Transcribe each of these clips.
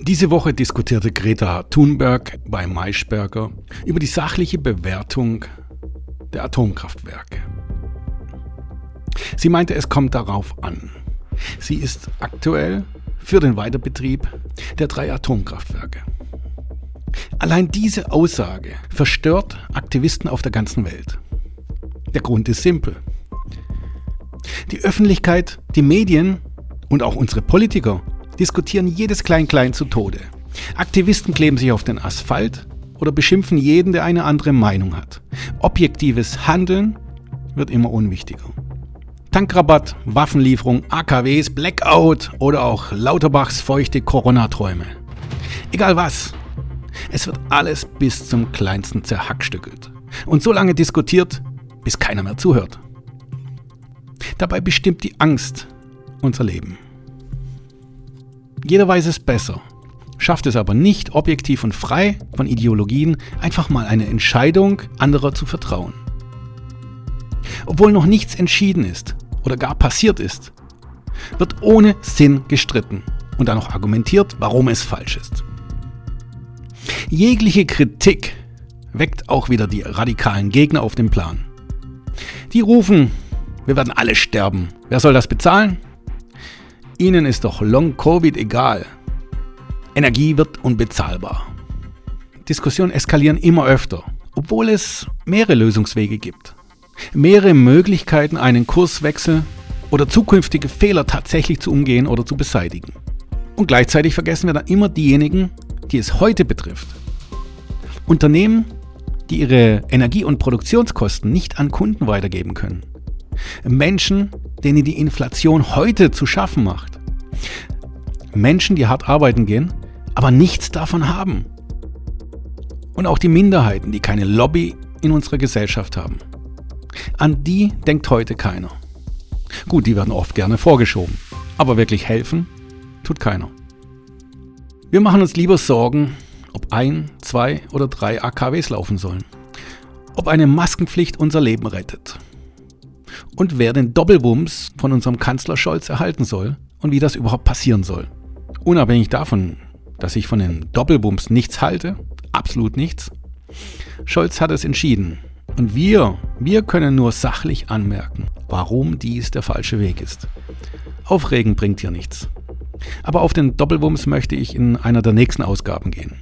Diese Woche diskutierte Greta Thunberg bei Maischberger über die sachliche Bewertung der Atomkraftwerke. Sie meinte, es kommt darauf an. Sie ist aktuell für den Weiterbetrieb der drei Atomkraftwerke. Allein diese Aussage verstört Aktivisten auf der ganzen Welt. Der Grund ist simpel. Die Öffentlichkeit, die Medien und auch unsere Politiker diskutieren jedes Klein-Klein zu Tode. Aktivisten kleben sich auf den Asphalt oder beschimpfen jeden, der eine andere Meinung hat. Objektives Handeln wird immer unwichtiger. Tankrabatt, Waffenlieferung, AKWs, Blackout oder auch Lauterbachs feuchte Corona-Träume. Egal was, es wird alles bis zum kleinsten zerhackstückelt. Und so lange diskutiert, bis keiner mehr zuhört. Dabei bestimmt die Angst unser Leben. Jeder weiß es besser, schafft es aber nicht, objektiv und frei von Ideologien einfach mal eine Entscheidung anderer zu vertrauen. Obwohl noch nichts entschieden ist oder gar passiert ist, wird ohne Sinn gestritten und dann noch argumentiert, warum es falsch ist. Jegliche Kritik weckt auch wieder die radikalen Gegner auf den Plan. Die rufen, wir werden alle sterben. Wer soll das bezahlen? Ihnen ist doch Long-Covid egal. Energie wird unbezahlbar. Diskussionen eskalieren immer öfter, obwohl es mehrere Lösungswege gibt. Mehrere Möglichkeiten, einen Kurswechsel oder zukünftige Fehler tatsächlich zu umgehen oder zu beseitigen. Und gleichzeitig vergessen wir dann immer diejenigen, die es heute betrifft. Unternehmen, die ihre Energie- und Produktionskosten nicht an Kunden weitergeben können. Menschen, denen die Inflation heute zu schaffen macht. Menschen, die hart arbeiten gehen, aber nichts davon haben. Und auch die Minderheiten, die keine Lobby in unserer Gesellschaft haben. An die denkt heute keiner. Gut, die werden oft gerne vorgeschoben, aber wirklich helfen tut keiner. Wir machen uns lieber Sorgen, ob ein, zwei oder drei AKWs laufen sollen. Ob eine Maskenpflicht unser Leben rettet und wer den Doppelwumms von unserem Kanzler Scholz erhalten soll und wie das überhaupt passieren soll. Unabhängig davon, dass ich von den Doppelwumms nichts halte, absolut nichts, Scholz hat es entschieden. Und wir, wir können nur sachlich anmerken, warum dies der falsche Weg ist. Aufregen bringt hier nichts. Aber auf den Doppelwumms möchte ich in einer der nächsten Ausgaben gehen.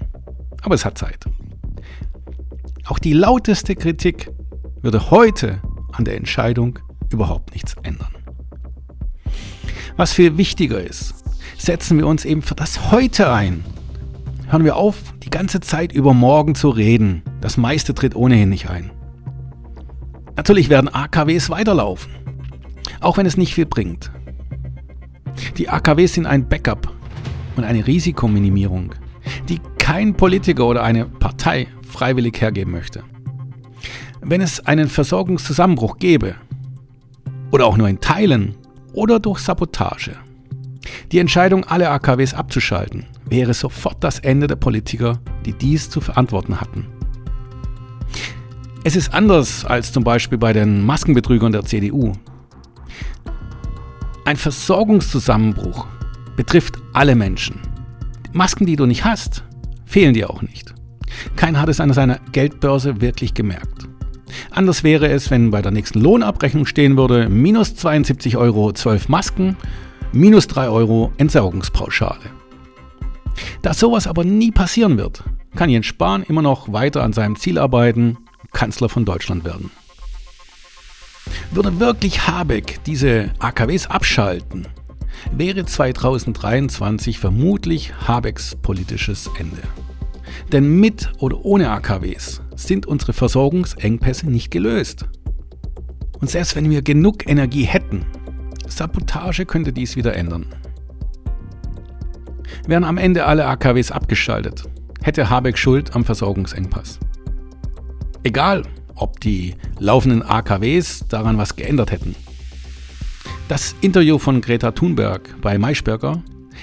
Aber es hat Zeit. Auch die lauteste Kritik würde heute an der Entscheidung überhaupt nichts ändern. Was viel wichtiger ist, setzen wir uns eben für das Heute ein. Hören wir auf, die ganze Zeit über morgen zu reden. Das meiste tritt ohnehin nicht ein. Natürlich werden AKWs weiterlaufen, auch wenn es nicht viel bringt. Die AKWs sind ein Backup und eine Risikominimierung, die kein Politiker oder eine Partei freiwillig hergeben möchte. Wenn es einen Versorgungszusammenbruch gäbe, oder auch nur in Teilen oder durch Sabotage, die Entscheidung, alle AKWs abzuschalten, wäre sofort das Ende der Politiker, die dies zu verantworten hatten. Es ist anders als zum Beispiel bei den Maskenbetrügern der CDU. Ein Versorgungszusammenbruch betrifft alle Menschen. Masken, die du nicht hast, fehlen dir auch nicht. Keiner hat es an seiner Geldbörse wirklich gemerkt. Anders wäre es, wenn bei der nächsten Lohnabrechnung stehen würde, minus 72 Euro 12 Masken, minus 3 Euro Entsorgungspauschale. Da sowas aber nie passieren wird, kann Jens Spahn immer noch weiter an seinem Ziel arbeiten, Kanzler von Deutschland werden. Würde wirklich Habeck diese AKWs abschalten, wäre 2023 vermutlich Habecks politisches Ende. Denn mit oder ohne AKWs sind unsere Versorgungsengpässe nicht gelöst. Und selbst wenn wir genug Energie hätten, Sabotage könnte dies wieder ändern. Wären am Ende alle AKWs abgeschaltet, hätte Habeck Schuld am Versorgungsengpass. Egal, ob die laufenden AKWs daran was geändert hätten. Das Interview von Greta Thunberg bei Maischberger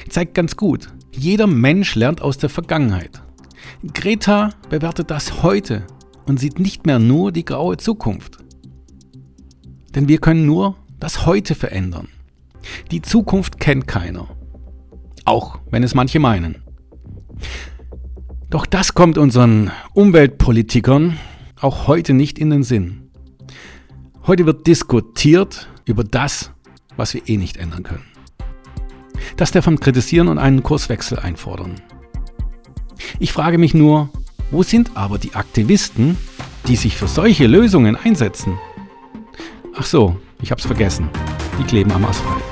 zeigt ganz gut, jeder Mensch lernt aus der Vergangenheit. Greta bewertet das heute und sieht nicht mehr nur die graue Zukunft. Denn wir können nur das Heute verändern. Die Zukunft kennt keiner. Auch wenn es manche meinen. Doch das kommt unseren Umweltpolitikern auch heute nicht in den Sinn. Heute wird diskutiert über das, was wir eh nicht ändern können. Das davon kritisieren und einen Kurswechsel einfordern. Ich frage mich nur, wo sind aber die Aktivisten, die sich für solche Lösungen einsetzen? Ach so, ich hab's vergessen. Die kleben am Asphalt.